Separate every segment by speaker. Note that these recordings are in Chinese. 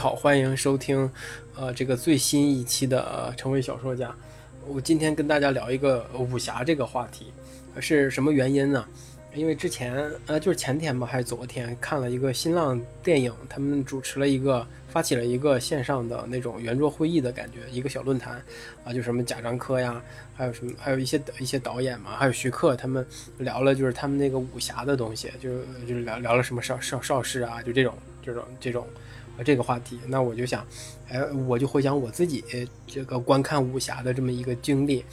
Speaker 1: 好，欢迎收听，呃，这个最新一期的《成为小说家》。我今天跟大家聊一个武侠这个话题，是什么原因呢？因为之前呃，就是前天吧，还是昨天看了一个新浪电影，他们主持了一个发起了一个线上的那种圆桌会议的感觉，一个小论坛啊，就什么贾樟柯呀，还有什么，还有一些一些导演嘛，还有徐克他们聊了，就是他们那个武侠的东西，就就聊聊了什么邵邵邵氏啊，就这种这种这种这个话题。那我就想，哎，我就回想我自己这个观看武侠的这么一个经历。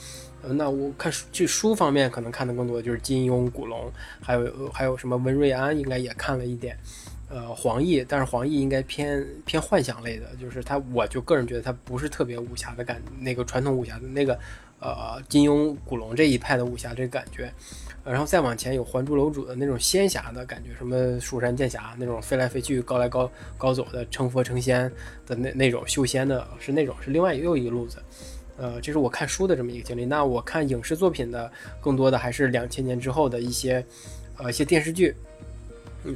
Speaker 1: 那我看书，这书方面可能看的更多就是金庸、古龙，还有还有什么温瑞安，应该也看了一点。呃，黄奕，但是黄奕应该偏偏幻想类的，就是他，我就个人觉得他不是特别武侠的感，那个传统武侠的那个，呃，金庸、古龙这一派的武侠这感觉。然后再往前有《还珠楼主》的那种仙侠的感觉，什么蜀山剑侠那种飞来飞去、高来高高走的成佛成仙的那那种修仙的，是那种是另外又一个路子。呃，这是我看书的这么一个经历。那我看影视作品的，更多的还是两千年之后的一些，呃，一些电视剧，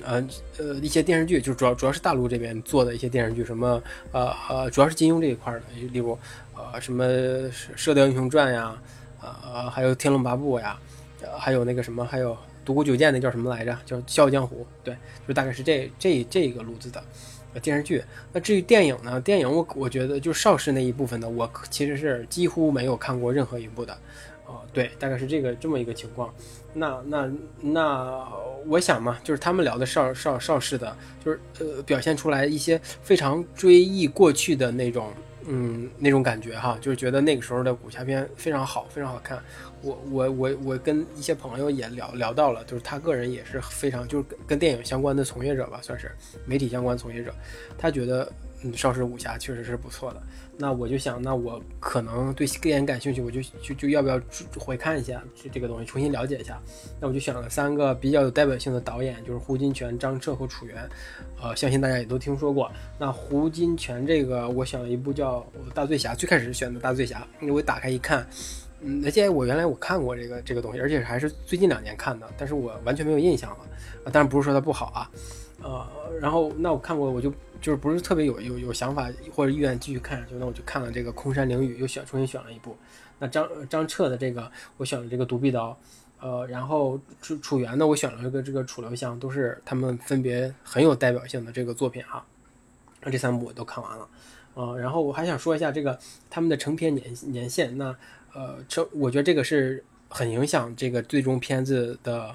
Speaker 1: 呃呃，一些电视剧，就主要主要是大陆这边做的一些电视剧，什么呃呃，主要是金庸这一块的，例如呃什么《射雕英雄传》呀，呃还有《天龙八部》呀，还有那个什么，还有独孤九剑那叫什么来着？叫《笑傲江湖》。对，就大概是这这这个路子的。电视剧，那至于电影呢？电影我我觉得就邵氏那一部分的，我其实是几乎没有看过任何一部的，哦，对，大概是这个这么一个情况。那那那我想嘛，就是他们聊的邵邵邵氏的，就是呃表现出来一些非常追忆过去的那种，嗯，那种感觉哈，就是觉得那个时候的武侠片非常好，非常好看。我我我我跟一些朋友也聊聊到了，就是他个人也是非常就是跟跟电影相关的从业者吧，算是媒体相关从业者，他觉得嗯邵氏武侠确实是不错的。那我就想，那我可能对电影感兴趣，我就就就要不要回看一下这这个东西，重新了解一下。那我就选了三个比较有代表性的导演，就是胡金铨、张彻和楚原，呃，相信大家也都听说过。那胡金铨这个，我选了一部叫《大醉侠》，最开始选的《大醉侠》，因为我打开一看。嗯，而且我原来我看过这个这个东西，而且还是最近两年看的，但是我完全没有印象了。啊，当然不是说它不好啊，呃，然后那我看过，我就就是不是特别有有有想法或者意愿继续看下去，那我就看了这个《空山灵雨》，又选重新选了一部。那张张彻的这个，我选了这个《独臂刀》，呃，然后楚楚原呢，我选了一个这个《楚留香》，都是他们分别很有代表性的这个作品哈。那这三部我都看完了，呃，然后我还想说一下这个他们的成片年年限，那。呃，这我觉得这个是很影响这个最终片子的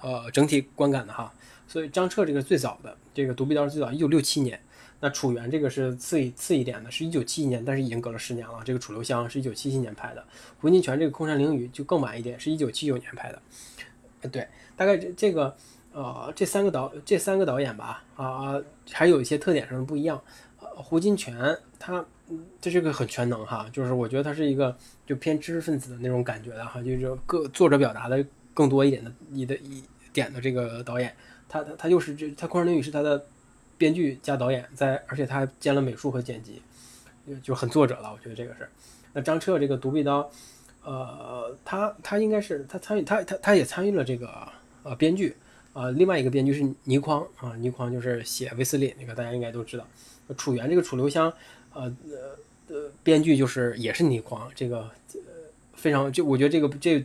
Speaker 1: 呃整体观感的哈。所以张彻这个最早的这个独臂刀是最早一九六七年，那楚原这个是次一次一点的，是一九七一年，但是已经隔了十年了。这个楚留香是一九七七年拍的，胡金铨这个空山灵雨就更晚一点，是一九七九年拍的。对，大概这这个呃这三个导这三个导演吧啊，还有一些特点上的不一样。呃，胡金铨他。这是个很全能哈，就是我觉得他是一个就偏知识分子的那种感觉的哈，就是各作者表达的更多一点的你的一点的这个导演，他他他就是这他《空山灵雨》是他的编剧加导演，在而且他还兼了美术和剪辑，就就很作者了，我觉得这个是。那张彻这个独臂刀，呃，他他应该是他参与他他他也参与了这个呃编剧，呃，另外一个编剧是倪匡啊，倪匡就是写威斯利那个，大家应该都知道。楚原这个楚留香。呃呃呃，编剧就是也是倪匡，这个非常就我觉得这个这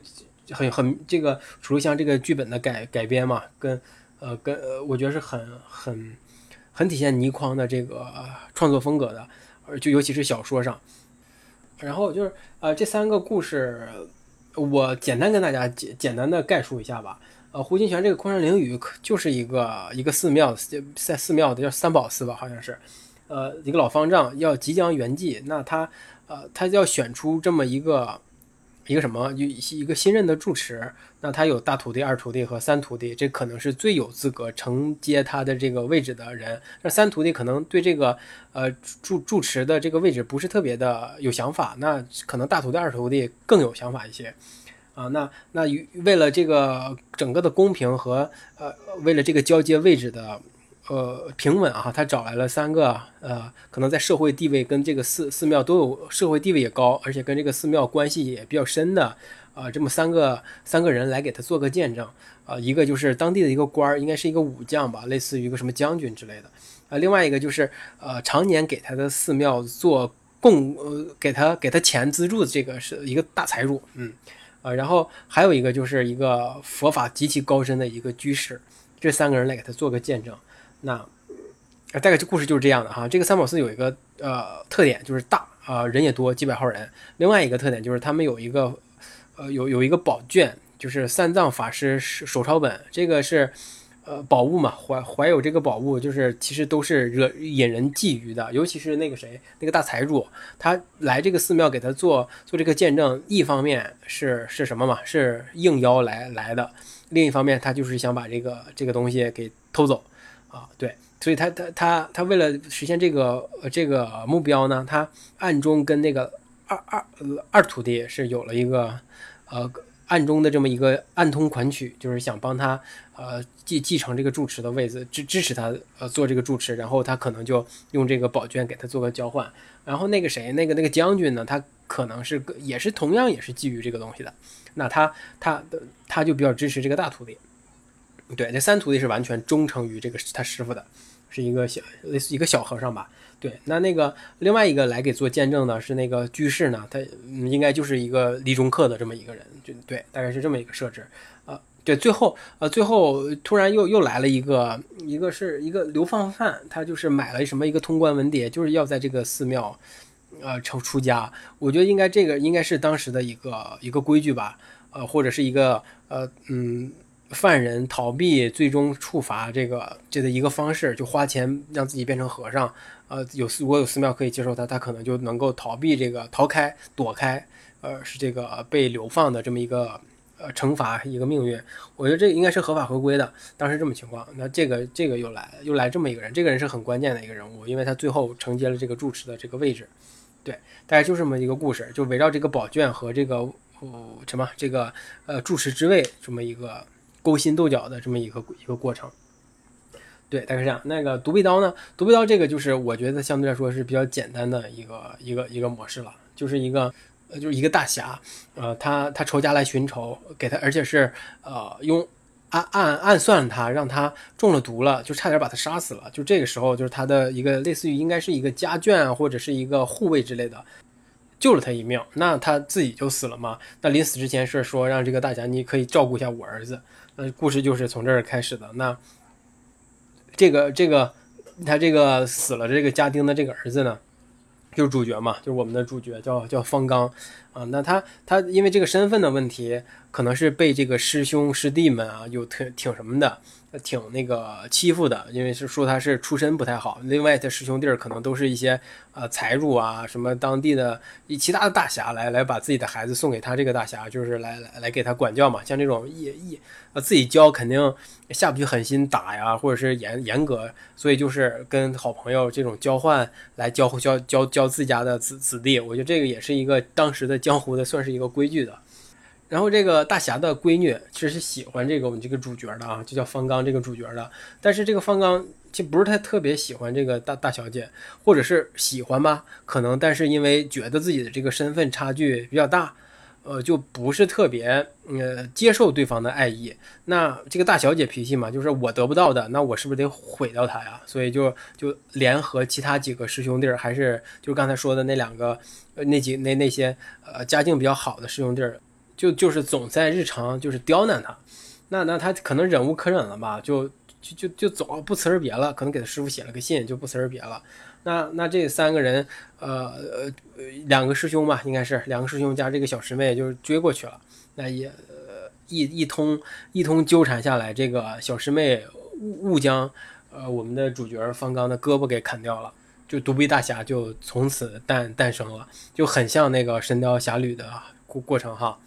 Speaker 1: 很很这个楚留香这个剧本的改改编嘛，跟呃跟我觉得是很很很体现倪匡的这个创作风格的，而就尤其是小说上。然后就是呃这三个故事，我简单跟大家简简单的概述一下吧。呃，胡金铨这个《空山灵雨》就是一个一个寺庙在寺庙的叫三宝寺吧，好像是。呃，一个老方丈要即将圆寂，那他，呃，他要选出这么一个，一个什么，一一个新任的住持，那他有大徒弟、二徒弟和三徒弟，这可能是最有资格承接他的这个位置的人。那三徒弟可能对这个，呃，住住持的这个位置不是特别的有想法，那可能大徒弟、二徒弟更有想法一些，啊，那那为了这个整个的公平和，呃，为了这个交接位置的。呃，平稳啊，他找来了三个，呃，可能在社会地位跟这个寺寺庙都有社会地位也高，而且跟这个寺庙关系也比较深的，啊，这么三个三个人来给他做个见证啊，一个就是当地的一个官儿，应该是一个武将吧，类似于一个什么将军之类的。啊，另外一个就是呃，常年给他的寺庙做供呃，给他给他钱资助的这个是一个大财主，嗯。啊，然后还有一个就是一个佛法极其高深的一个居士，这三个人来给他做个见证，那。大概这故事就是这样的哈。这个三宝寺有一个呃特点，就是大啊，人也多，几百号人。另外一个特点就是他们有一个呃有有一个宝卷，就是三藏法师手抄本，这个是呃宝物嘛，怀怀有这个宝物，就是其实都是惹引人觊觎的。尤其是那个谁，那个大财主，他来这个寺庙给他做做这个见证，一方面是是什么嘛，是应邀来来的；另一方面，他就是想把这个这个东西给偷走啊，对。所以他他他他为了实现这个这个目标呢，他暗中跟那个二二二徒弟是有了一个呃暗中的这么一个暗通款曲，就是想帮他呃继继承这个住持的位子，支支持他呃做这个住持，然后他可能就用这个宝卷给他做个交换。然后那个谁那个那个将军呢，他可能是也是同样也是基于这个东西的，那他他的他就比较支持这个大徒弟。对，这三徒弟是完全忠诚于这个他师傅的。是一个小类似一个小和尚吧，对，那那个另外一个来给做见证的是那个居士呢，他应该就是一个离中客的这么一个人，就对，大概是这么一个设置，呃，对，最后呃最后突然又又来了一个，一个是一个流放犯，他就是买了什么一个通关文牒，就是要在这个寺庙，呃，成出家，我觉得应该这个应该是当时的一个一个规矩吧，呃，或者是一个呃嗯。犯人逃避最终处罚这个这的一个方式，就花钱让自己变成和尚。呃，有寺如果有寺庙可以接受他，他可能就能够逃避这个逃开躲开，呃，是这个被流放的这么一个呃惩罚一个命运。我觉得这应该是合法合规的。当时这么情况，那这个这个又来又来这么一个人，这个人是很关键的一个人物，因为他最后承接了这个住持的这个位置。对，大概就这么一个故事，就围绕这个宝卷和这个呃什么这个呃住持之位这么一个。勾心斗角的这么一个一个过程，对，大概是这样。那个独臂刀呢？独臂刀这个就是我觉得相对来说是比较简单的一个一个一个模式了，就是一个呃就是一个大侠，呃，他他仇家来寻仇，给他，而且是呃用暗暗暗算他，让他中了毒了，就差点把他杀死了。就这个时候，就是他的一个类似于应该是一个家眷，或者是一个护卫之类的。救了他一命，那他自己就死了嘛？那临死之前是说让这个大侠你可以照顾一下我儿子。那故事就是从这儿开始的。那这个这个他这个死了这个家丁的这个儿子呢，就是主角嘛，就是我们的主角叫叫方刚啊。那他他因为这个身份的问题，可能是被这个师兄师弟们啊有挺挺什么的。挺那个欺负的，因为是说他是出身不太好。另外，他师兄弟儿可能都是一些呃财主啊，什么当地的以其他的大侠来来把自己的孩子送给他这个大侠，就是来来来给他管教嘛。像这种一一呃自己教肯定下不去狠心打呀，或者是严严格，所以就是跟好朋友这种交换来教教教教自家的子子弟。我觉得这个也是一个当时的江湖的算是一个规矩的。然后这个大侠的闺女其实是喜欢这个我们这个主角的啊，就叫方刚这个主角的。但是这个方刚就不是太特别喜欢这个大大小姐，或者是喜欢吧，可能。但是因为觉得自己的这个身份差距比较大，呃，就不是特别呃接受对方的爱意。那这个大小姐脾气嘛，就是我得不到的，那我是不是得毁掉她呀？所以就就联合其他几个师兄弟，还是就刚才说的那两个呃那几那那些呃家境比较好的师兄弟儿。就就是总在日常就是刁难他，那那他可能忍无可忍了吧，就就就就走不辞而别了，可能给他师傅写了个信就不辞而别了。那那这三个人，呃呃两个师兄吧，应该是两个师兄加这个小师妹就追过去了。那也呃一一通一通纠缠下来，这个小师妹误误将呃我们的主角方刚的胳膊给砍掉了，就独臂大侠就从此诞诞生了，就很像那个神雕侠侣的过过程哈。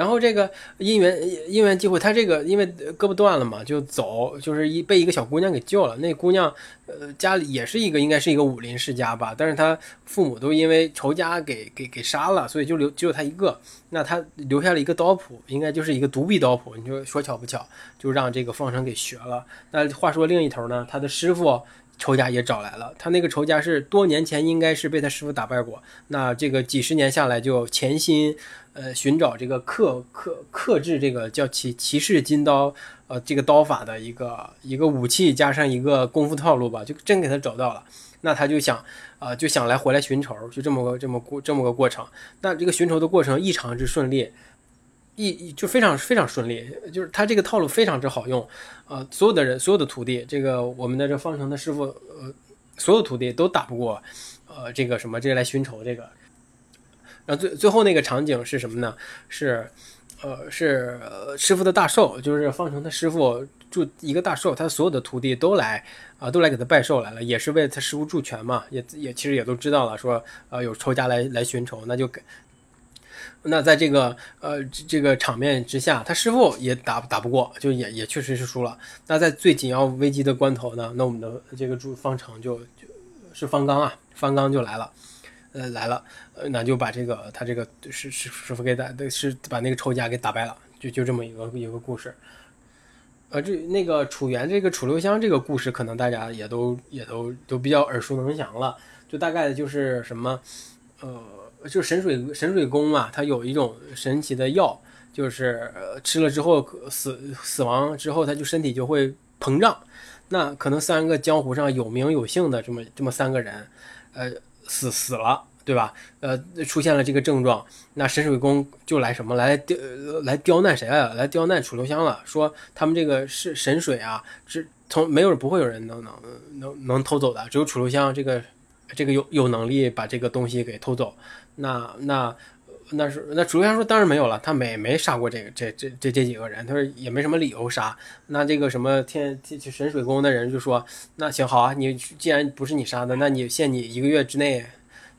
Speaker 1: 然后这个因缘因缘机会，他这个因为胳膊断了嘛，就走，就是一被一个小姑娘给救了。那姑娘，呃，家里也是一个应该是一个武林世家吧，但是他父母都因为仇家给给给杀了，所以就留只有他一个。那他留下了一个刀谱，应该就是一个独臂刀谱。你说说巧不巧，就让这个方生给学了。那话说另一头呢，他的师傅仇家也找来了。他那个仇家是多年前应该是被他师傅打败过，那这个几十年下来就潜心呃寻找这个克克克制这个叫骑骑士金刀呃这个刀法的一个一个武器加上一个功夫套路吧，就真给他找到了。那他就想啊就想来回来寻仇，就这么个这么过这么个过程。那这个寻仇的过程异常之顺利。一就非常非常顺利，就是他这个套路非常之好用，呃，所有的人所有的徒弟，这个我们的这方程的师傅，呃，所有徒弟都打不过，呃，这个什么这个来寻仇这个，然后最最后那个场景是什么呢？是，呃，是师傅的大寿，就是方程他师傅祝一个大寿，他所有的徒弟都来啊，都来给他拜寿来了，也是为他师傅助拳嘛，也也其实也都知道了，说呃有仇家来来寻仇，那就给。那在这个呃这个场面之下，他师傅也打打不过，就也也确实是输了。那在最紧要危机的关头呢，那我们的这个主方程就就是方刚啊，方刚就来了，呃来了，呃那就把这个他这个师师师傅给打，是把那个仇家给打败了，就就这么一个一个故事。呃，这那个楚原这个楚留香这个故事，可能大家也都也都都比较耳熟能详了，就大概就是什么，呃。就神水神水宫嘛，它有一种神奇的药，就是吃了之后死死亡之后，它就身体就会膨胀。那可能三个江湖上有名有姓的这么这么三个人，呃，死死了，对吧？呃，出现了这个症状，那神水宫就来什么来刁来刁难谁啊？来刁难楚留香了，说他们这个是神水啊，是从没有不会有人能能能能偷走的，只有楚留香这个这个有有能力把这个东西给偷走。那那那是那楚留香说当然没有了，他没没杀过这个这这这这几个人，他说也没什么理由杀。那这个什么天神水宫的人就说，那行好啊，你既然不是你杀的，那你限你一个月之内，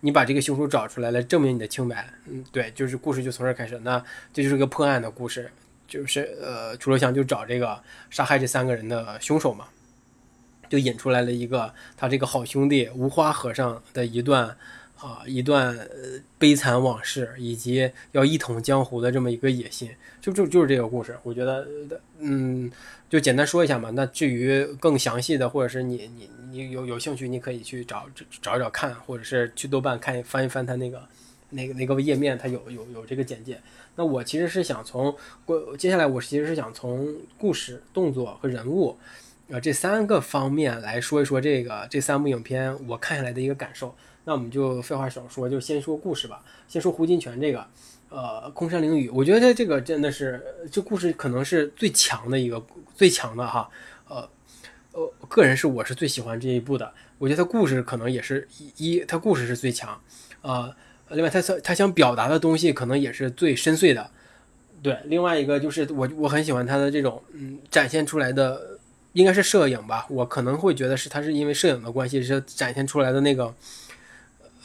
Speaker 1: 你把这个凶手找出来，来证明你的清白。嗯，对，就是故事就从这儿开始。那这就是个破案的故事，就是呃楚留香就找这个杀害这三个人的凶手嘛，就引出来了一个他这个好兄弟无花和尚的一段。啊，一段悲惨往事，以及要一统江湖的这么一个野心，就就就是这个故事。我觉得，嗯，就简单说一下嘛。那至于更详细的，或者是你你你有有兴趣，你可以去找找找看，或者是去豆瓣看翻一翻它那个那个那个页面，它有有有这个简介。那我其实是想从过接下来，我其实是想从故事、动作和人物啊这三个方面来说一说这个这三部影片我看下来的一个感受。那我们就废话少说，就先说故事吧。先说胡金铨这个，呃，空山灵雨，我觉得这个真的是这故事可能是最强的一个最强的哈。呃呃，个人是我是最喜欢这一部的。我觉得他故事可能也是一，他故事是最强啊。另外，他他想表达的东西可能也是最深邃的。对，另外一个就是我我很喜欢他的这种嗯展现出来的，应该是摄影吧。我可能会觉得是他是因为摄影的关系，是展现出来的那个。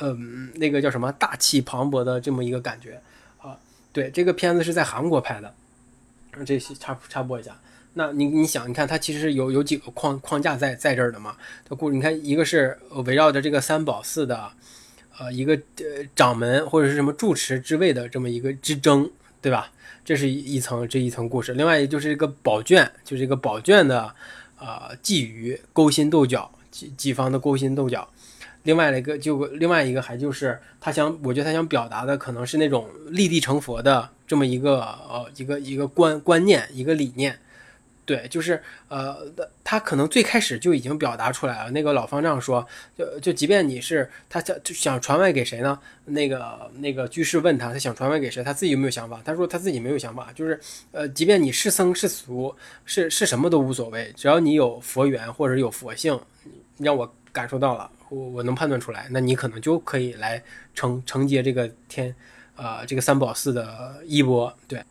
Speaker 1: 嗯，那个叫什么大气磅礴的这么一个感觉啊？对，这个片子是在韩国拍的，这些插插播一下。那你你想，你看它其实有有几个框框架在在这儿的嘛？它故你看，一个是围绕着这个三宝寺的，呃，一个呃掌门或者是什么住持之位的这么一个之争，对吧？这是一层这一层故事。另外就是一个宝卷，就是一个宝卷的啊觊觎、勾心斗角，几几方的勾心斗角。另外一个就另外一个还就是他想，我觉得他想表达的可能是那种立地成佛的这么一个呃一个一个观观念一个理念，对，就是呃他可能最开始就已经表达出来了。那个老方丈说，就就即便你是他想想传外给谁呢？那个那个居士问他，他想传外给谁？他自己有没有想法？他说他自己没有想法，就是呃，即便你是僧是俗是是什么都无所谓，只要你有佛缘或者有佛性，让我感受到了。我我能判断出来，那你可能就可以来承承接这个天，啊，这个三宝寺的衣钵。对，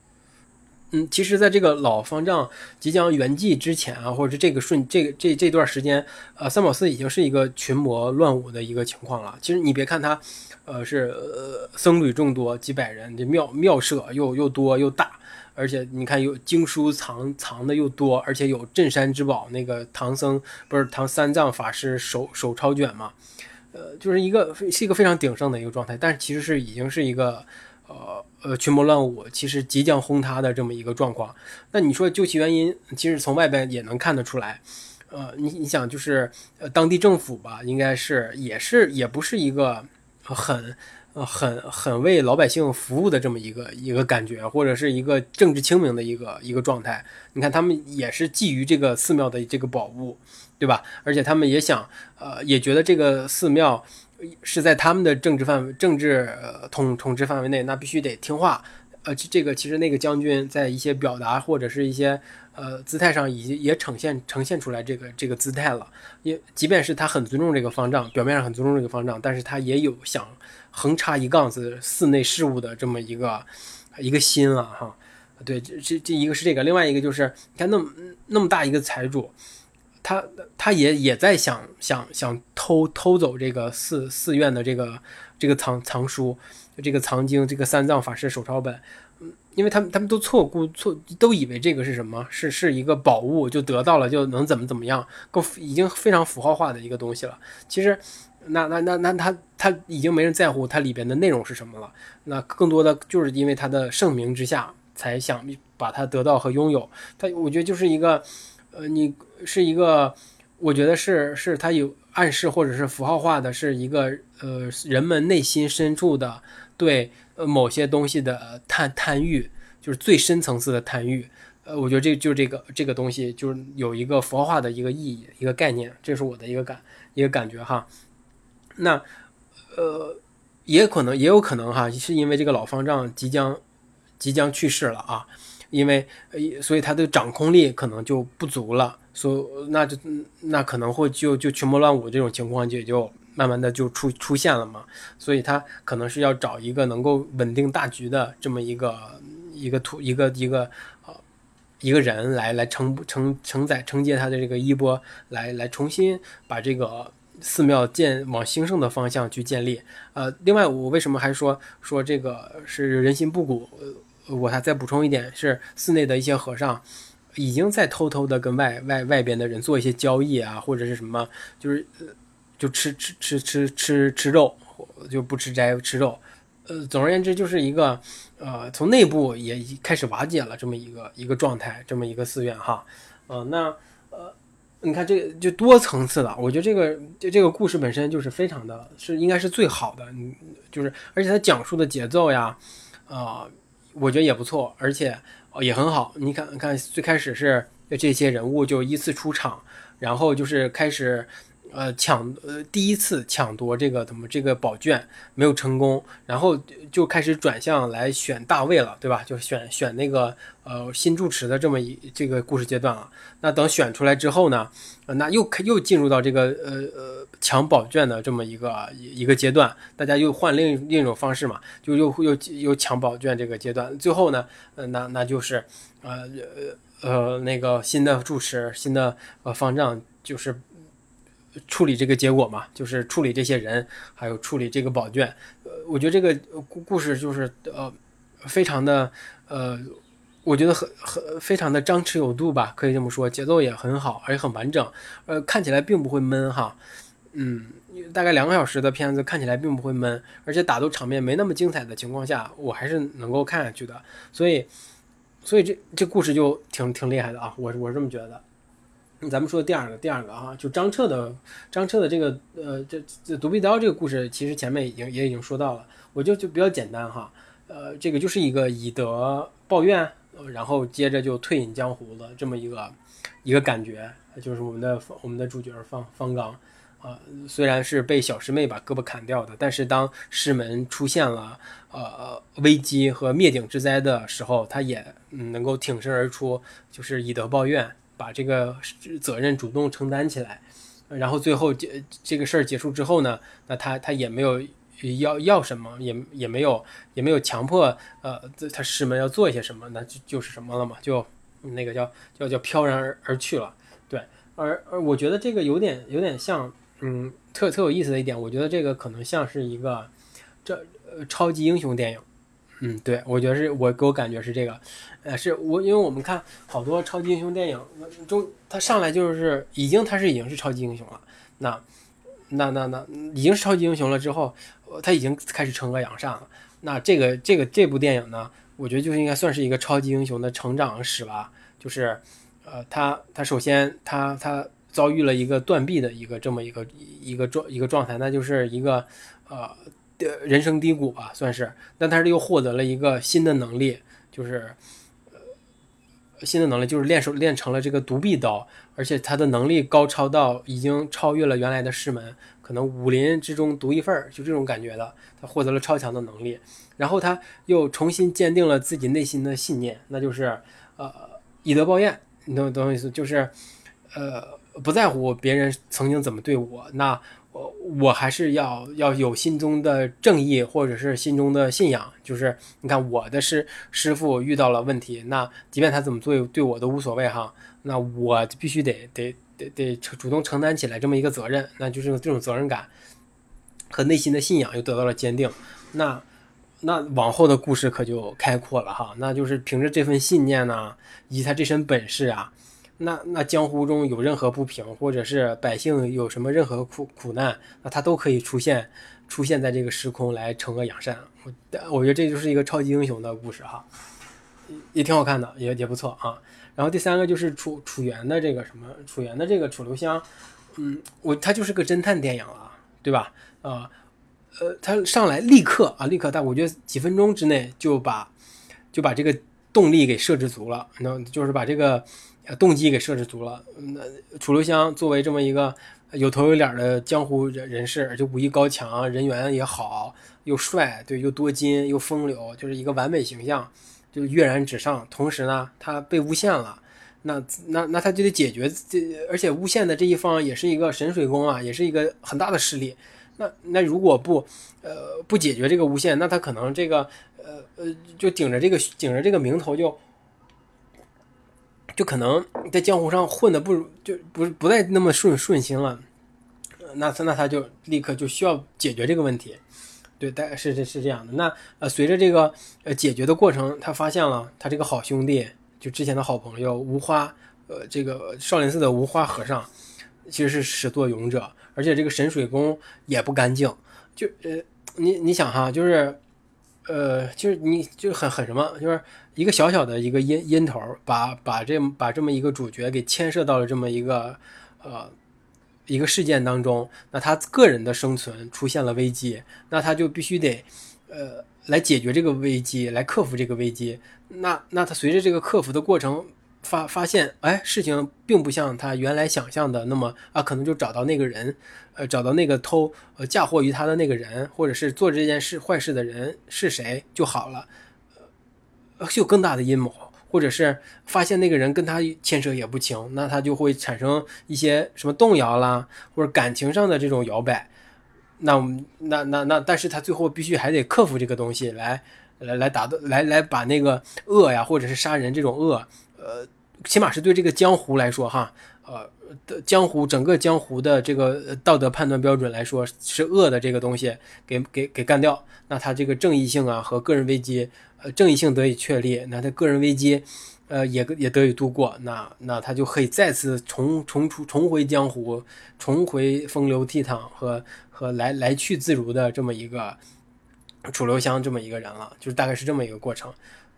Speaker 1: 嗯，其实，在这个老方丈即将圆寂之前啊，或者是这个瞬这个这这段时间，呃，三宝寺已经是一个群魔乱舞的一个情况了。其实你别看他，呃，是呃僧侣众多，几百人，这庙庙舍又又多又大。而且你看，有经书藏藏的又多，而且有镇山之宝，那个唐僧不是唐三藏法师手手抄卷嘛，呃，就是一个是一个非常鼎盛的一个状态，但是其实是已经是一个呃呃群魔乱舞，其实即将轰塌的这么一个状况。那你说究其原因，其实从外边也能看得出来，呃，你你想就是呃当地政府吧，应该是也是也不是一个很。呃，很很为老百姓服务的这么一个一个感觉，或者是一个政治清明的一个一个状态。你看，他们也是觊觎这个寺庙的这个宝物，对吧？而且他们也想，呃，也觉得这个寺庙是在他们的政治范围、政治统统治范围内，那必须得听话。呃，这个其实那个将军在一些表达或者是一些呃姿态上，已经也呈现呈现出来这个这个姿态了。也即便是他很尊重这个方丈，表面上很尊重这个方丈，但是他也有想。横插一杠子寺内事务的这么一个一个心啊，哈，对，这这这一个是这个，另外一个就是你看那么那么大一个财主，他他也也在想想想偷偷走这个寺寺院的这个这个藏藏书，就这个藏经，这个三藏法师手抄本，嗯，因为他们他们都错估错，都以为这个是什么，是是一个宝物，就得到了就能怎么怎么样，够已经非常符号化的一个东西了，其实。那那那那他他已经没人在乎它里边的内容是什么了，那更多的就是因为他的盛名之下才想把它得到和拥有。他我觉得就是一个，呃，你是一个，我觉得是是他有暗示或者是符号化的，是一个呃人们内心深处的对呃某些东西的贪贪欲，就是最深层次的贪欲。呃，我觉得这就这个这个东西就是有一个佛化的一个意义一个概念，这是我的一个感一个感觉哈。那，呃，也可能，也有可能哈，是因为这个老方丈即将即将去世了啊，因为所以他的掌控力可能就不足了，所那就那可能会就就群魔乱舞这种情况也就慢慢的就出出现了嘛，所以他可能是要找一个能够稳定大局的这么一个一个图一个一个呃一个人来来承承承载承接他的这个衣钵，来来重新把这个。寺庙建往兴盛的方向去建立，呃，另外我为什么还说说这个是人心不古？我还再补充一点，是寺内的一些和尚已经在偷偷的跟外外外边的人做一些交易啊，或者是什么，就是就吃吃吃吃吃吃肉，就不吃斋吃肉，呃，总而言之就是一个呃从内部也开始瓦解了这么一个一个状态，这么一个寺院哈，呃，那呃。你看这就多层次的，我觉得这个这这个故事本身就是非常的，是应该是最好的，就是而且它讲述的节奏呀，啊，我觉得也不错，而且也很好。你看看最开始是这些人物就依次出场，然后就是开始。呃，抢呃第一次抢夺这个怎么这个宝卷没有成功，然后就开始转向来选大位了，对吧？就选选那个呃新住持的这么一这个故事阶段了。那等选出来之后呢，那又又进入到这个呃呃抢宝卷的这么一个一个阶段，大家又换另另一种方式嘛，就又又又抢宝卷这个阶段。最后呢，呃那那就是呃呃呃那个新的住持新的呃方丈就是。处理这个结果嘛，就是处理这些人，还有处理这个宝卷。呃，我觉得这个故故事就是呃，非常的呃，我觉得很很非常的张弛有度吧，可以这么说，节奏也很好，而且很完整。呃，看起来并不会闷哈。嗯，大概两个小时的片子看起来并不会闷，而且打斗场面没那么精彩的情况下，我还是能够看下去的。所以，所以这这故事就挺挺厉害的啊，我我是这么觉得。咱们说第二个，第二个哈，就张彻的张彻的这个呃，这这独臂刀这个故事，其实前面已经也已经说到了，我就就比较简单哈，呃，这个就是一个以德报怨，然后接着就退隐江湖的这么一个一个感觉，就是我们的我们的主角方方刚啊，虽然是被小师妹把胳膊砍掉的，但是当师门出现了呃危机和灭顶之灾的时候，他也嗯能够挺身而出，就是以德报怨。把这个责任主动承担起来，然后最后这这个事儿结束之后呢，那他他也没有要要什么，也也没有也没有强迫呃他师门要做一些什么，那就就是什么了嘛，就那个叫叫叫飘然而而去了。对，而而我觉得这个有点有点像，嗯，特特有意思的一点，我觉得这个可能像是一个这呃超级英雄电影。嗯，对，我觉得是我给我感觉是这个，呃，是我因为我们看好多超级英雄电影，中他上来就是已经他是已经是超级英雄了，那那那那已经是超级英雄了之后，他已经开始惩恶扬善了。那这个这个这部电影呢，我觉得就应该算是一个超级英雄的成长史吧。就是，呃，他他首先他他遭遇了一个断臂的一个这么一个一个状一个状态，那就是一个呃人生低谷吧，算是。但他是又获得了一个新的能力，就是呃新的能力，就是练手练成了这个独臂刀，而且他的能力高超到已经超越了原来的师门，可能武林之中独一份儿，就这种感觉的。他获得了超强的能力，然后他又重新坚定了自己内心的信念，那就是呃以德报怨，你懂懂我意思？就是呃。不在乎别人曾经怎么对我，那我我还是要要有心中的正义，或者是心中的信仰。就是你看，我的师师傅遇到了问题，那即便他怎么做对我都无所谓哈。那我必须得得得得主动承担起来这么一个责任，那就是这种责任感和内心的信仰又得到了坚定。那那往后的故事可就开阔了哈。那就是凭着这份信念呢，以他这身本事啊。那那江湖中有任何不平，或者是百姓有什么任何苦苦难，那他都可以出现，出现在这个时空来惩恶扬善。我我觉得这就是一个超级英雄的故事哈，也挺好看的，也也不错啊。然后第三个就是楚楚原的这个什么楚原的这个楚留香，嗯，我他就是个侦探电影了，对吧？呃呃，他上来立刻啊，立刻，但我觉得几分钟之内就把就把这个动力给设置足了，那就是把这个。动机给设置足了。那楚留香作为这么一个有头有脸的江湖人人士，就武艺高强，人缘也好，又帅，对，又多金，又风流，就是一个完美形象，就跃然纸上。同时呢，他被诬陷了，那那那他就得解决这，而且诬陷的这一方也是一个神水宫啊，也是一个很大的势力。那那如果不呃不解决这个诬陷，那他可能这个呃呃就顶着这个顶着这个名头就。就可能在江湖上混的不如，就不不再那么顺顺心了，那他那他就立刻就需要解决这个问题，对，但是是是这样的。那呃，随着这个呃解决的过程，他发现了他这个好兄弟，就之前的好朋友无花，呃，这个少林寺的无花和尚，其实是始作俑者，而且这个神水宫也不干净，就呃，你你想哈，就是。呃，就是你就很很什么，就是一个小小的一个因因头，把把这把这么一个主角给牵涉到了这么一个呃一个事件当中，那他个人的生存出现了危机，那他就必须得呃来解决这个危机，来克服这个危机。那那他随着这个克服的过程。发发现，哎，事情并不像他原来想象的那么啊，可能就找到那个人，呃，找到那个偷呃嫁祸于他的那个人，或者是做这件事坏事的人是谁就好了，呃，有更大的阴谋，或者是发现那个人跟他牵扯也不清，那他就会产生一些什么动摇啦，或者感情上的这种摇摆，那我们那那那，但是他最后必须还得克服这个东西来来来达到来来把那个恶呀，或者是杀人这种恶，呃。起码是对这个江湖来说，哈，呃，江湖整个江湖的这个道德判断标准来说是恶的这个东西，给给给干掉，那他这个正义性啊和个人危机，呃，正义性得以确立，那他个人危机，呃，也也得以度过，那那他就可以再次重重出重回江湖，重回风流倜傥和和来来去自如的这么一个楚留香这么一个人了，就是大概是这么一个过程，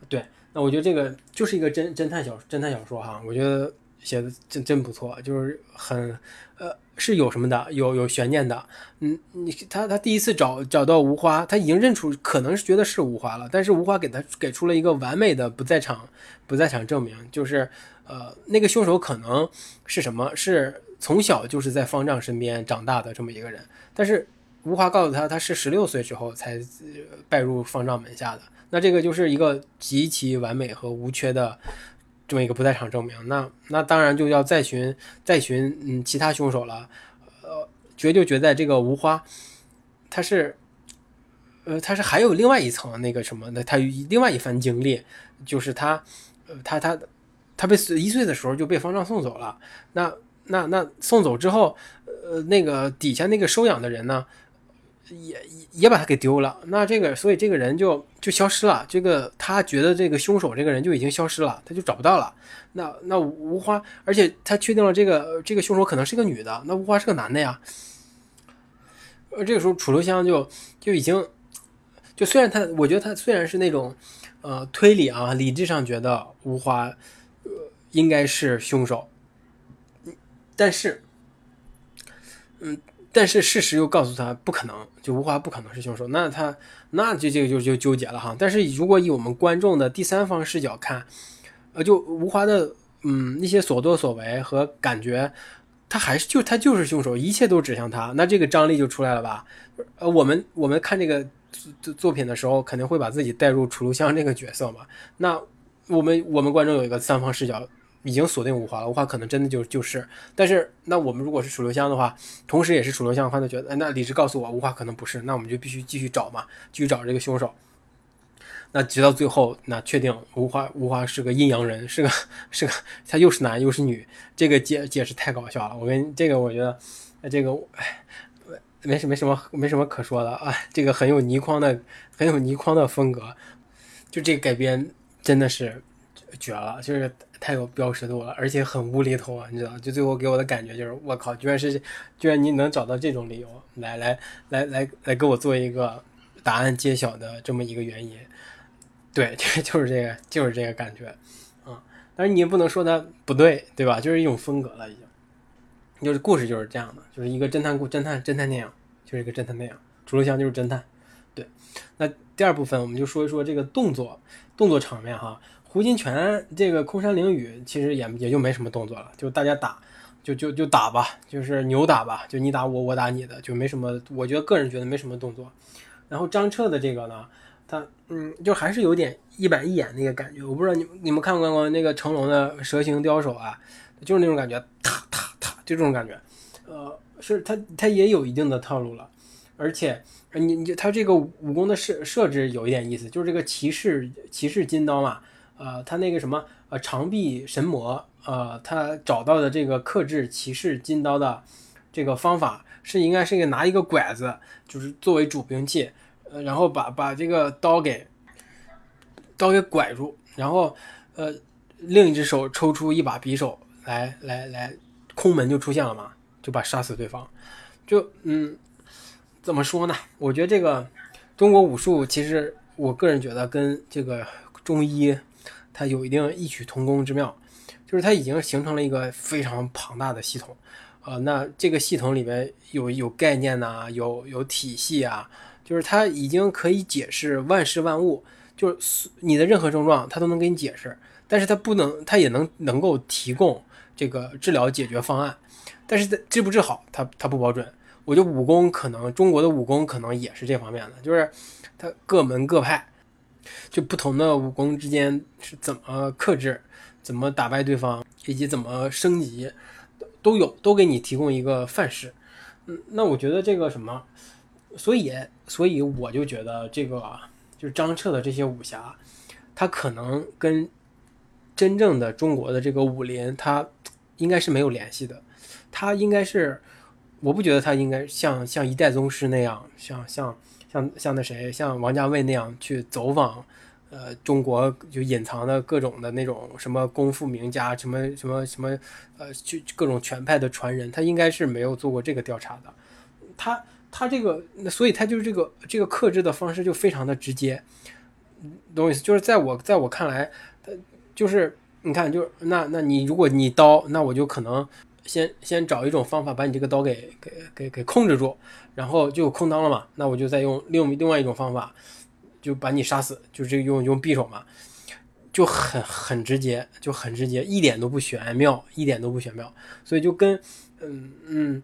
Speaker 1: 对。那我觉得这个就是一个侦侦探小侦探小说哈，我觉得写的真真不错，就是很呃是有什么的，有有悬念的。嗯，你他他第一次找找到无花，他已经认出可能是觉得是无花了，但是无花给他给出了一个完美的不在场不在场证明，就是呃那个凶手可能是什么，是从小就是在方丈身边长大的这么一个人，但是无花告诉他他是十六岁之后才拜入方丈门下的。那这个就是一个极其完美和无缺的这么一个不在场证明。那那当然就要再寻再寻嗯其他凶手了。呃，绝就绝在这个无花，他是呃他是还有另外一层那个什么的，他另外一番经历，就是他呃他他他被一岁的时候就被方丈送走了。那那那送走之后，呃那个底下那个收养的人呢？也也把他给丢了，那这个所以这个人就就消失了。这个他觉得这个凶手这个人就已经消失了，他就找不到了。那那无花，而且他确定了这个这个凶手可能是个女的，那无花是个男的呀。呃，这个时候楚留香就就已经就虽然他我觉得他虽然是那种呃推理啊理智上觉得无花呃应该是凶手，但是，但是事实又告诉他不可能，就吴华不可能是凶手，那他那就这个就就纠结了哈。但是如果以我们观众的第三方视角看，呃，就吴华的嗯那些所作所为和感觉。他还是就他就是凶手，一切都指向他，那这个张力就出来了吧？呃，我们我们看这个作作品的时候，肯定会把自己带入楚留香这个角色嘛。那我们我们观众有一个三方视角，已经锁定吴华了，吴华可能真的就就是。但是那我们如果是楚留香的话，同时也是楚留香的话，他觉得，那理智告诉我吴华可能不是，那我们就必须继续找嘛，继续找这个凶手。那直到最后，那确定吴华吴华是个阴阳人，是个 是个，他又是男又是女，这个解解释太搞笑了。我跟这个我觉得，这个哎，没什没什么没什么可说的啊。这个很有倪匡的很有倪匡的风格，就这个改编真的是绝了，就是太有标识度了，而且很无厘头啊，你知道？就最后给我的感觉就是，我靠，居然是居然你能找到这种理由来来来来来给我做一个答案揭晓的这么一个原因。对，就就是这个，就是这个感觉，啊，但是你也不能说它不对，对吧？就是一种风格了，已经，就是故事就是这样的，就是一个侦探故侦探侦探电影，就是一个侦探电影，楚留香就是侦探，对。那第二部分我们就说一说这个动作动作场面哈，胡金铨这个空山灵雨其实也也就没什么动作了，就大家打，就就就打吧，就是扭打吧，就你打我，我打你的，就没什么，我觉得个人觉得没什么动作。然后张彻的这个呢？他嗯，就还是有点一板一眼那个感觉。我不知道你你们看没看过那个成龙的蛇形刁手啊，就是那种感觉，踏踏踏，就这种感觉。呃，是他他也有一定的套路了，而且你你他这个武功的设设置有一点意思，就是这个骑士骑士金刀嘛，呃，他那个什么呃长臂神魔，呃，他找到的这个克制骑士金刀的这个方法是应该是一个拿一个拐子，就是作为主兵器。呃，然后把把这个刀给刀给拐住，然后呃，另一只手抽出一把匕首来来来，空门就出现了嘛，就把杀死对方。就嗯，怎么说呢？我觉得这个中国武术其实我个人觉得跟这个中医它有一定异曲同工之妙，就是它已经形成了一个非常庞大的系统。呃，那这个系统里面有有概念呐，有有体系啊。就是它已经可以解释万事万物，就是你的任何症状，它都能给你解释。但是它不能，它也能能够提供这个治疗解决方案。但是治不治好，它它不保准。我觉得武功可能中国的武功可能也是这方面的，就是它各门各派，就不同的武功之间是怎么克制、怎么打败对方，以及怎么升级，都有，都给你提供一个范式。嗯，那我觉得这个什么。所以，所以我就觉得这个就是张彻的这些武侠，他可能跟真正的中国的这个武林，他应该是没有联系的。他应该是，我不觉得他应该像像一代宗师那样，像像像像那谁，像王家卫那样去走访，呃，中国就隐藏的各种的那种什么功夫名家，什么什么什么，呃，就各种拳派的传人，他应该是没有做过这个调查的。他。他这个，所以他就是这个这个克制的方式就非常的直接，懂我意思？就是在我在我看来，他就是你看，就是那那你如果你刀，那我就可能先先找一种方法把你这个刀给给给给控制住，然后就空当了嘛。那我就再用另另外一种方法就把你杀死，就这用用匕首嘛，就很很直接，就很直接，一点都不玄妙，一点都不玄妙。所以就跟嗯嗯。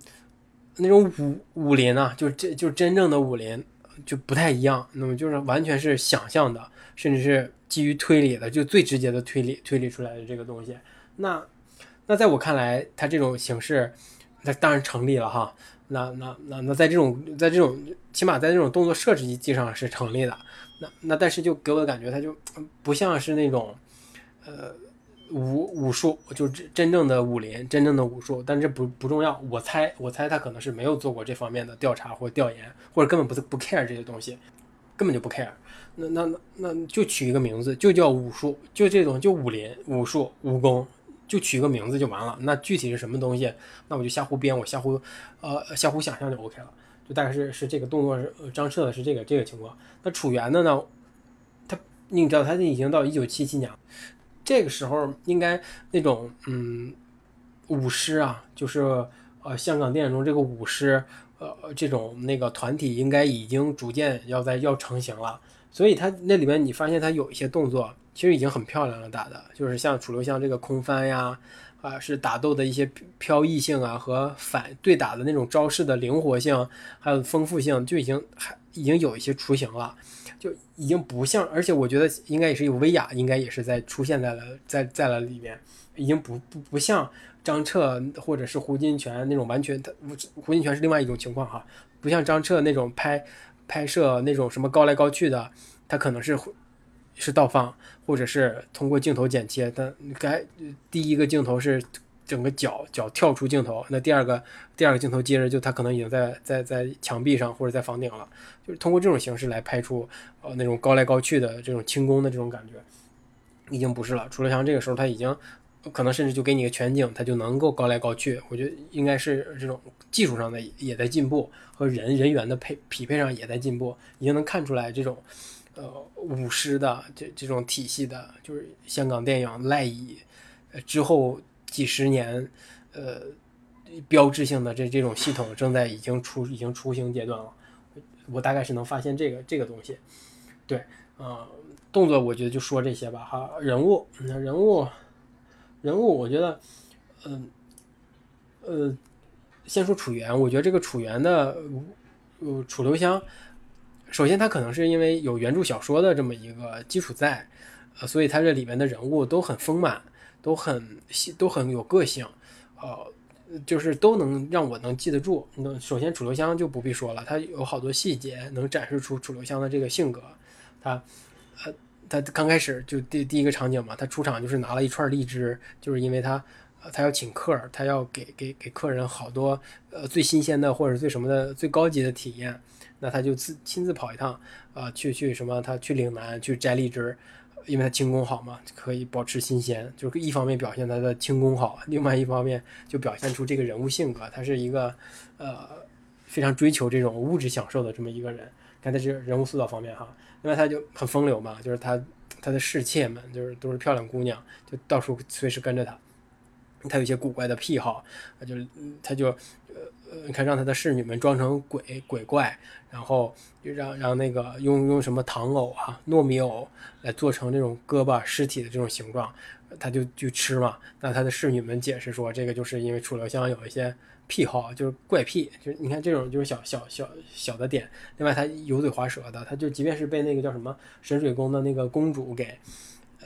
Speaker 1: 那种武武林啊，就这就真正的武林就不太一样，那么就是完全是想象的，甚至是基于推理的，就最直接的推理推理出来的这个东西。那那在我看来，它这种形式，那当然成立了哈。那那那那在这种在这种起码在这种动作设计机上是成立的。那那但是就给我的感觉，它就不像是那种呃。武武术就真真正的武林，真正的武术，但这不不重要。我猜，我猜他可能是没有做过这方面的调查或调研，或者根本不不 care 这些东西，根本就不 care。那那那那就取一个名字，就叫武术，就这种就武林武术武功，就取个名字就完了。那具体是什么东西，那我就瞎胡编，我瞎胡呃瞎胡想象就 OK 了。就大概是是这个动作是张彻的是这个这个情况。那楚原的呢，他你知道他已经到一九七七年了。这个时候应该那种嗯，舞狮啊，就是呃，香港电影中这个舞狮，呃，这种那个团体应该已经逐渐要在要成型了。所以它那里面你发现它有一些动作，其实已经很漂亮了，打的。就是像楚留香这个空翻呀，啊，是打斗的一些飘逸性啊和反对打的那种招式的灵活性，还有丰富性，就已经还已经有一些雏形了。就已经不像，而且我觉得应该也是有威亚，应该也是在出现在了在在了里面，已经不不不像张彻或者是胡金铨那种完全，他胡金铨是另外一种情况哈，不像张彻那种拍拍摄那种什么高来高去的，他可能是是倒放，或者是通过镜头剪切，但该第一个镜头是。整个脚脚跳出镜头，那第二个第二个镜头接着就他可能已经在在在墙壁上或者在房顶了，就是通过这种形式来拍出呃那种高来高去的这种轻功的这种感觉，已经不是了。除了像这个时候他已经可能甚至就给你个全景，他就能够高来高去。我觉得应该是这种技术上的也在进步，和人人员的配匹配上也在进步，已经能看出来这种呃舞狮的这这种体系的，就是香港电影赖以呃之后。几十年，呃，标志性的这这种系统正在已经出已经雏形阶段了，我大概是能发现这个这个东西，对，呃，动作我觉得就说这些吧哈，人物人物人物，我觉得，嗯呃，先说楚原，我觉得这个楚原的呃楚留香，首先他可能是因为有原著小说的这么一个基础在，呃，所以他这里面的人物都很丰满。都很细，都很有个性，呃，就是都能让我能记得住。那首先楚留香就不必说了，他有好多细节能展示出楚留香的这个性格。他，呃，他刚开始就第第一个场景嘛，他出场就是拿了一串荔枝，就是因为他，他要请客，他要给给给客人好多呃最新鲜的或者最什么的最高级的体验，那他就自亲自跑一趟，啊，去去什么，他去岭南去摘荔枝。因为他轻功好嘛，可以保持新鲜，就是一方面表现他的轻功好，另外一方面就表现出这个人物性格，他是一个呃非常追求这种物质享受的这么一个人。看他这人物塑造方面哈，另外他就很风流嘛，就是他他的侍妾们就是都是漂亮姑娘，就到处随时跟着他。他有一些古怪的癖好，他就他就呃。你看，让他的侍女们装成鬼鬼怪，然后让让那个用用什么糖藕啊、糯米藕来做成这种胳膊尸体的这种形状，他就去吃嘛。那他的侍女们解释说，这个就是因为楚留香有一些癖好，就是怪癖，就是你看这种就是小小小小的点。另外，他油嘴滑舌的，他就即便是被那个叫什么神水宫的那个公主给。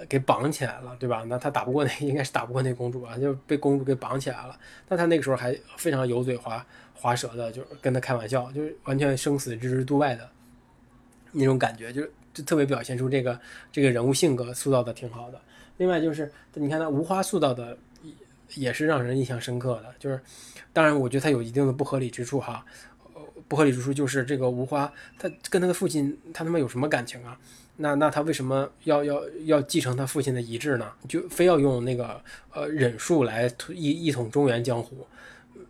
Speaker 1: 给绑起来了，对吧？那他打不过那，应该是打不过那公主啊，就被公主给绑起来了。但他那个时候还非常油嘴滑滑舌的，就是跟他开玩笑，就是完全生死置之度外的那种感觉，就是就特别表现出这个这个人物性格塑造的挺好的。另外就是，你看他无花塑造的也也是让人印象深刻的，就是当然我觉得他有一定的不合理之处哈。不合理之处就是这个无花，他跟他的父亲，他他妈有什么感情啊？那那他为什么要要要继承他父亲的遗志呢？就非要用那个呃忍术来一一统中原江湖？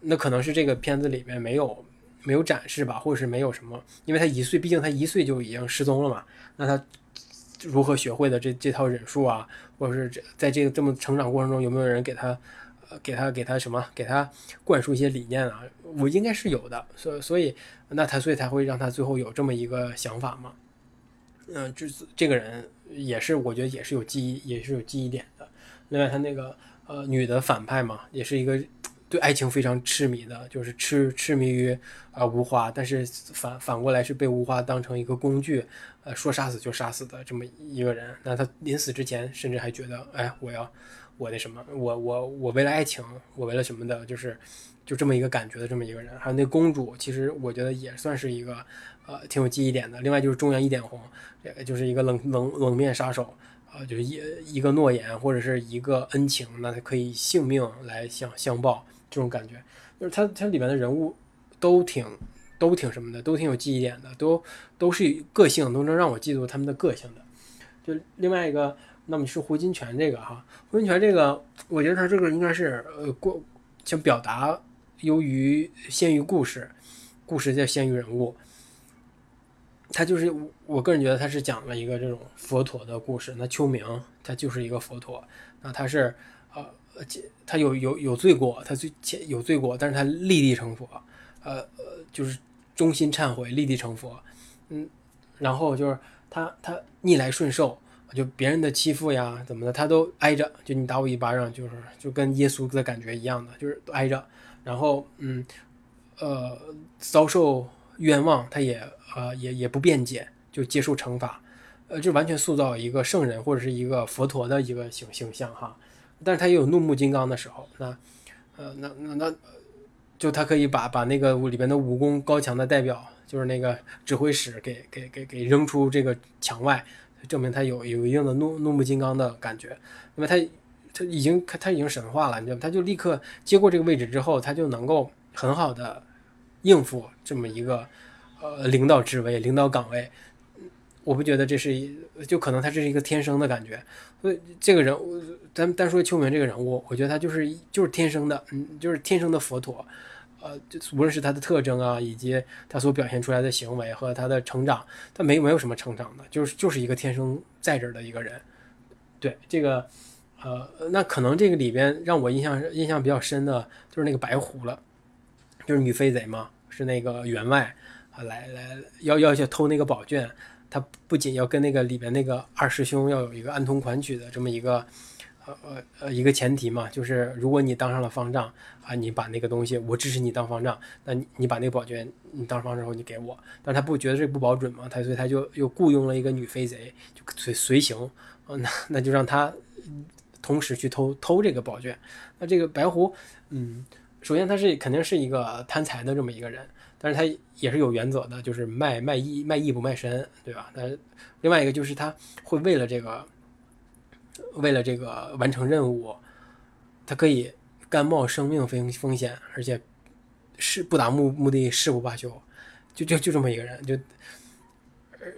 Speaker 1: 那可能是这个片子里面没有没有展示吧，或者是没有什么，因为他一岁，毕竟他一岁就已经失踪了嘛。那他如何学会的这这套忍术啊？或者是在这个这么成长过程中，有没有人给他？呃，给他给他什么？给他灌输一些理念啊？我应该是有的，所所以那他所以才会让他最后有这么一个想法嘛？嗯，这这个人也是，我觉得也是有记忆，也是有记忆点的。另外，他那个呃女的反派嘛，也是一个对爱情非常痴迷的，就是痴痴迷于啊无花，但是反反过来是被无花当成一个工具，呃说杀死就杀死的这么一个人。那他临死之前甚至还觉得，哎，我要。我那什么，我我我为了爱情，我为了什么的，就是就这么一个感觉的这么一个人。还有那公主，其实我觉得也算是一个呃挺有记忆点的。另外就是中原一点红，这个就是一个冷冷冷面杀手啊，就是一一个诺言或者是一个恩情，那他可以性命来相相报这种感觉。就是他他里面的人物都挺都挺什么的，都挺有记忆点的，都都是个性，都能让我记住他们的个性的。就另外一个。那么是胡金铨这个哈，胡金铨这个，我觉得他这个应该是呃过想表达优于先于故事，故事在先于人物。他就是我个人觉得他是讲了一个这种佛陀的故事。那秋明他就是一个佛陀，那他是呃，他有有有罪过，他最前有罪过，但是他立地成佛，呃呃，就是衷心忏悔，立地成佛，嗯，然后就是他他逆来顺受，就别人的欺负呀怎么的，他都挨着，就你打我一巴掌，就是就跟耶稣的感觉一样的，就是挨着，然后嗯呃遭受冤枉，他也呃也也不辩解，就接受惩罚，呃，就完全塑造一个圣人或者是一个佛陀的一个形形象哈。但是他也有怒目金刚的时候，那，呃，那那那，就他可以把把那个里边的武功高强的代表，就是那个指挥使给给给给扔出这个墙外，证明他有有一定的怒怒目金刚的感觉。那么他他已经他已经神化了，你知道，他就立刻接过这个位置之后，他就能够很好的应付这么一个呃领导职位、领导岗位。我不觉得这是，就可能他这是一个天生的感觉。所以这个人，咱单说秋明这个人物，我觉得他就是就是天生的，嗯，就是天生的佛陀。呃，无论是他的特征啊，以及他所表现出来的行为和他的成长，他没没有什么成长的，就是就是一个天生在这儿的一个人。对这个，呃，那可能这个里边让我印象印象比较深的就是那个白狐了，就是女飞贼嘛，是那个员外啊，来来要要去偷那个宝卷。他不仅要跟那个里边那个二师兄要有一个暗通款曲的这么一个，呃呃呃一个前提嘛，就是如果你当上了方丈啊，你把那个东西，我支持你当方丈，那你你把那个宝卷你当方之后你给我，但他不觉得这不保准嘛，他所以他就又雇佣了一个女飞贼就随随行，那那就让他同时去偷偷这个宝卷，那这个白狐，嗯，首先他是肯定是一个贪财的这么一个人。但是他也是有原则的，就是卖卖艺卖艺不卖身，对吧？那另外一个就是他会为了这个，为了这个完成任务，他可以甘冒生命风风险，而且是不达目目的誓不罢休，就就就这么一个人，就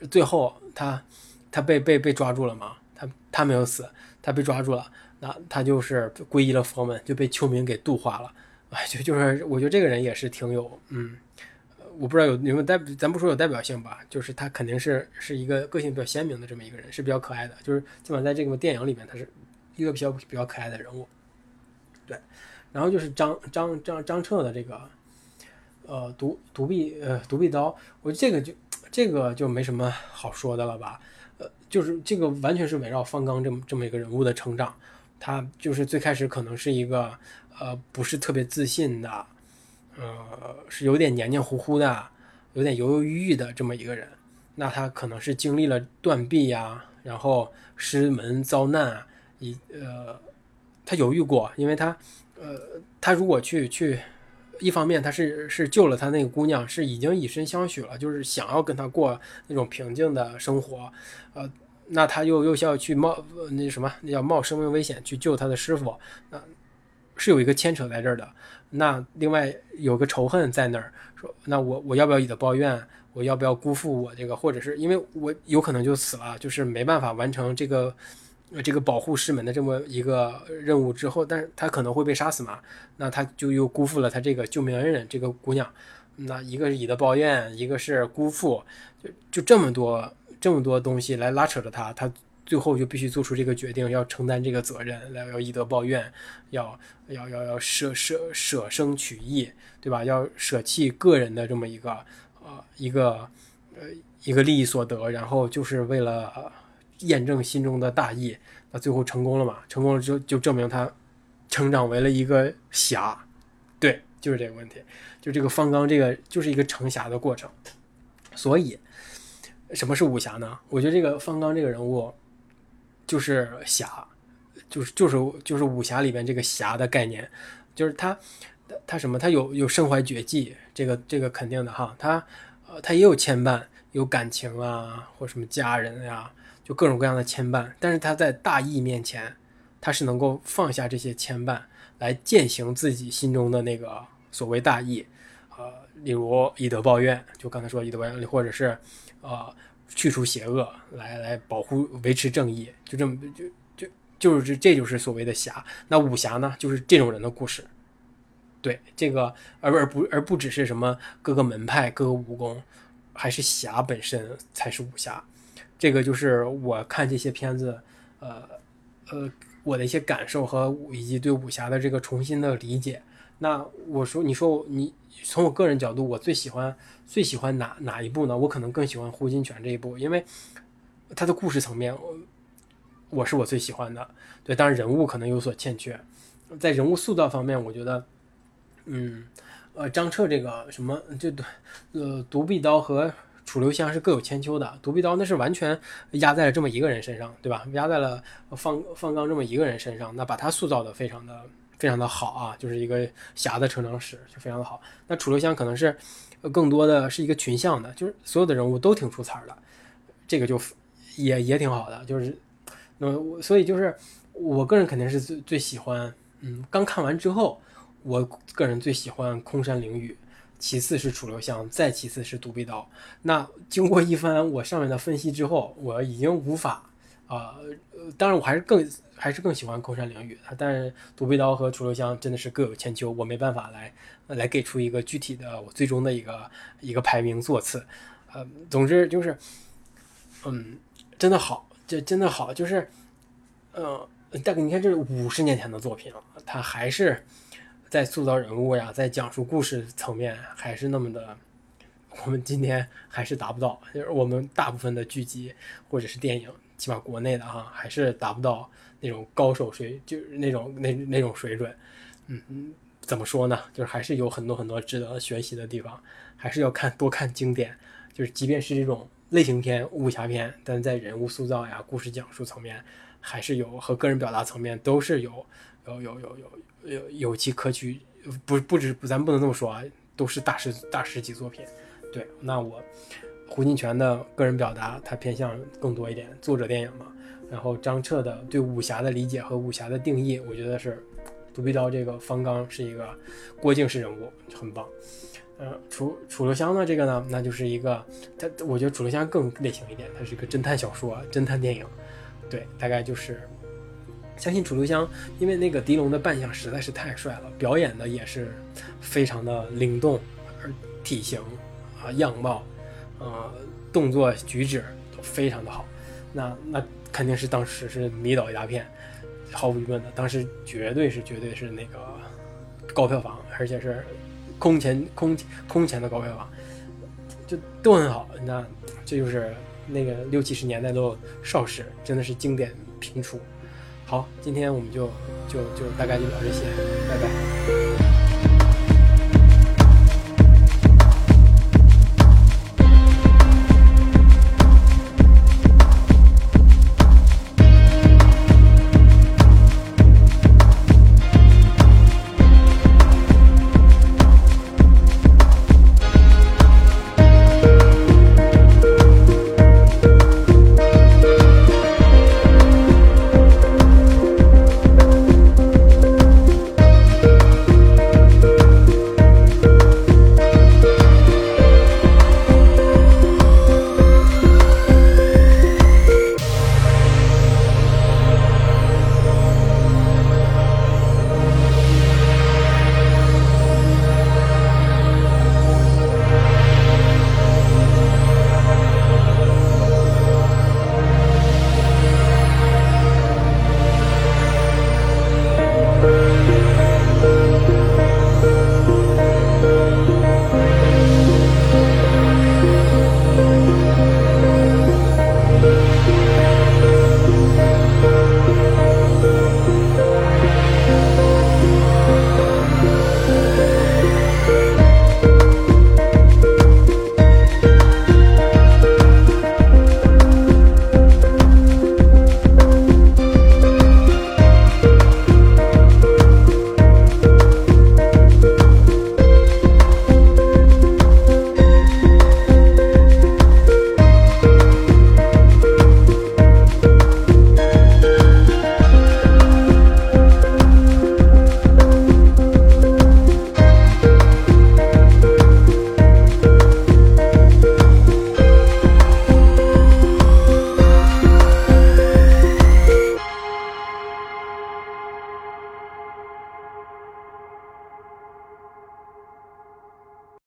Speaker 1: 最后他他被被被抓住了嘛，他他没有死，他被抓住了，那他就是皈依了佛门，就被秋明给度化了，哎，就就是我觉得这个人也是挺有嗯。我不知道有有没有代，咱不说有代表性吧，就是他肯定是是一个个性比较鲜明的这么一个人，是比较可爱的，就是基本在这个电影里面他是一个比较比较可爱的人物。对，然后就是张张张张彻的这个呃独独臂呃独臂刀，我觉得这个就这个就没什么好说的了吧，呃，就是这个完全是围绕方刚这么这么一个人物的成长，他就是最开始可能是一个呃不是特别自信的。呃，是有点黏黏糊糊的，有点犹犹豫豫的这么一个人，那他可能是经历了断臂呀，然后师门遭难，一呃，他犹豫过，因为他，呃，他如果去去，一方面他是是救了他那个姑娘，是已经以身相许了，就是想要跟他过那种平静的生活，呃，那他又又需要去冒那什么，那叫冒生命危险去救他的师傅，那是有一个牵扯在这儿的。那另外有个仇恨在那儿，说那我我要不要以德报怨？我要不要辜负我这个？或者是因为我有可能就死了，就是没办法完成这个这个保护师门的这么一个任务之后，但是他可能会被杀死嘛？那他就又辜负了他这个救命恩人这个姑娘。那一个是以德报怨，一个是辜负，就就这么多这么多东西来拉扯着他，他。最后就必须做出这个决定，要承担这个责任，来要以德报怨，要要要要舍舍舍生取义，对吧？要舍弃个人的这么一个呃一个呃一个利益所得，然后就是为了验证心中的大义。那最后成功了嘛？成功了之后就证明他成长为了一个侠，对，就是这个问题。就这个方刚，这个就是一个成侠的过程。所以，什么是武侠呢？我觉得这个方刚这个人物。就是侠，就是就是就是武侠里边这个侠的概念，就是他他什么他有有身怀绝技，这个这个肯定的哈，他呃他也有牵绊，有感情啊或什么家人呀，就各种各样的牵绊，但是他在大义面前，他是能够放下这些牵绊，来践行自己心中的那个所谓大义，呃，例如以德报怨，就刚才说以德报怨，或者是呃。去除邪恶，来来保护维持正义，就这么就就就是这这就是所谓的侠。那武侠呢，就是这种人的故事。对这个，而而不而不只是什么各个门派、各个武功，还是侠本身才是武侠。这个就是我看这些片子，呃呃，我的一些感受和以及对武侠的这个重新的理解。那我说，你说你从我个人角度，我最喜欢最喜欢哪哪一部呢？我可能更喜欢《胡金铨》这一部，因为它的故事层面，我是我最喜欢的。对，当然人物可能有所欠缺，在人物塑造方面，我觉得，嗯，呃，张彻这个什么，就呃，独臂刀和楚留香是各有千秋的。独臂刀那是完全压在了这么一个人身上，对吧？压在了方方刚这么一个人身上，那把他塑造的非常的。非常的好啊，就是一个侠的成长史，就非常的好。那楚留香可能是更多的是一个群像的，就是所有的人物都挺出彩的，这个就也也挺好的。就是那所以就是我个人肯定是最最喜欢，嗯，刚看完之后，我个人最喜欢空山灵雨，其次是楚留香，再其次是独臂刀。那经过一番我上面的分析之后，我已经无法。啊，当然我还是更还是更喜欢空山灵雨的，但是独臂刀和楚留香真的是各有千秋，我没办法来来给出一个具体的我最终的一个一个排名座次。呃，总之就是，嗯，真的好，这真的好，就是，呃，大概你看这是五十年前的作品了，它还是在塑造人物呀，在讲述故事层面还是那么的，我们今天还是达不到，就是我们大部分的剧集或者是电影。起码国内的哈还是达不到那种高手水，就是那种那那种水准，嗯嗯，怎么说呢？就是还是有很多很多值得学习的地方，还是要看多看经典。就是即便是这种类型片、武侠片，但在人物塑造呀、故事讲述层面，还是有和个人表达层面都是有有有有有有有其可取。不不止，咱不能这么说啊，都是大师大师级作品。对，那我。胡金铨的个人表达，他偏向更多一点，作者电影嘛。然后张彻的对武侠的理解和武侠的定义，我觉得是独臂刀这个方刚是一个郭靖式人物，很棒。呃，楚楚留香呢，这个呢，那就是一个他，我觉得楚留香更类型一点，它是一个侦探小说、侦探电影。对，大概就是相信楚留香，因为那个狄龙的扮相实在是太帅了，表演的也是非常的灵动，而体型啊样貌。呃，动作举止都非常的好，那那肯定是当时是迷倒一大片，毫无疑问的，当时绝对是绝对是那个高票房，而且是空前空空前的高票房，就都很好。那这就是那个六七十年代的邵氏，真的是经典频出。好，今天我们就就就大概就聊这些，拜拜。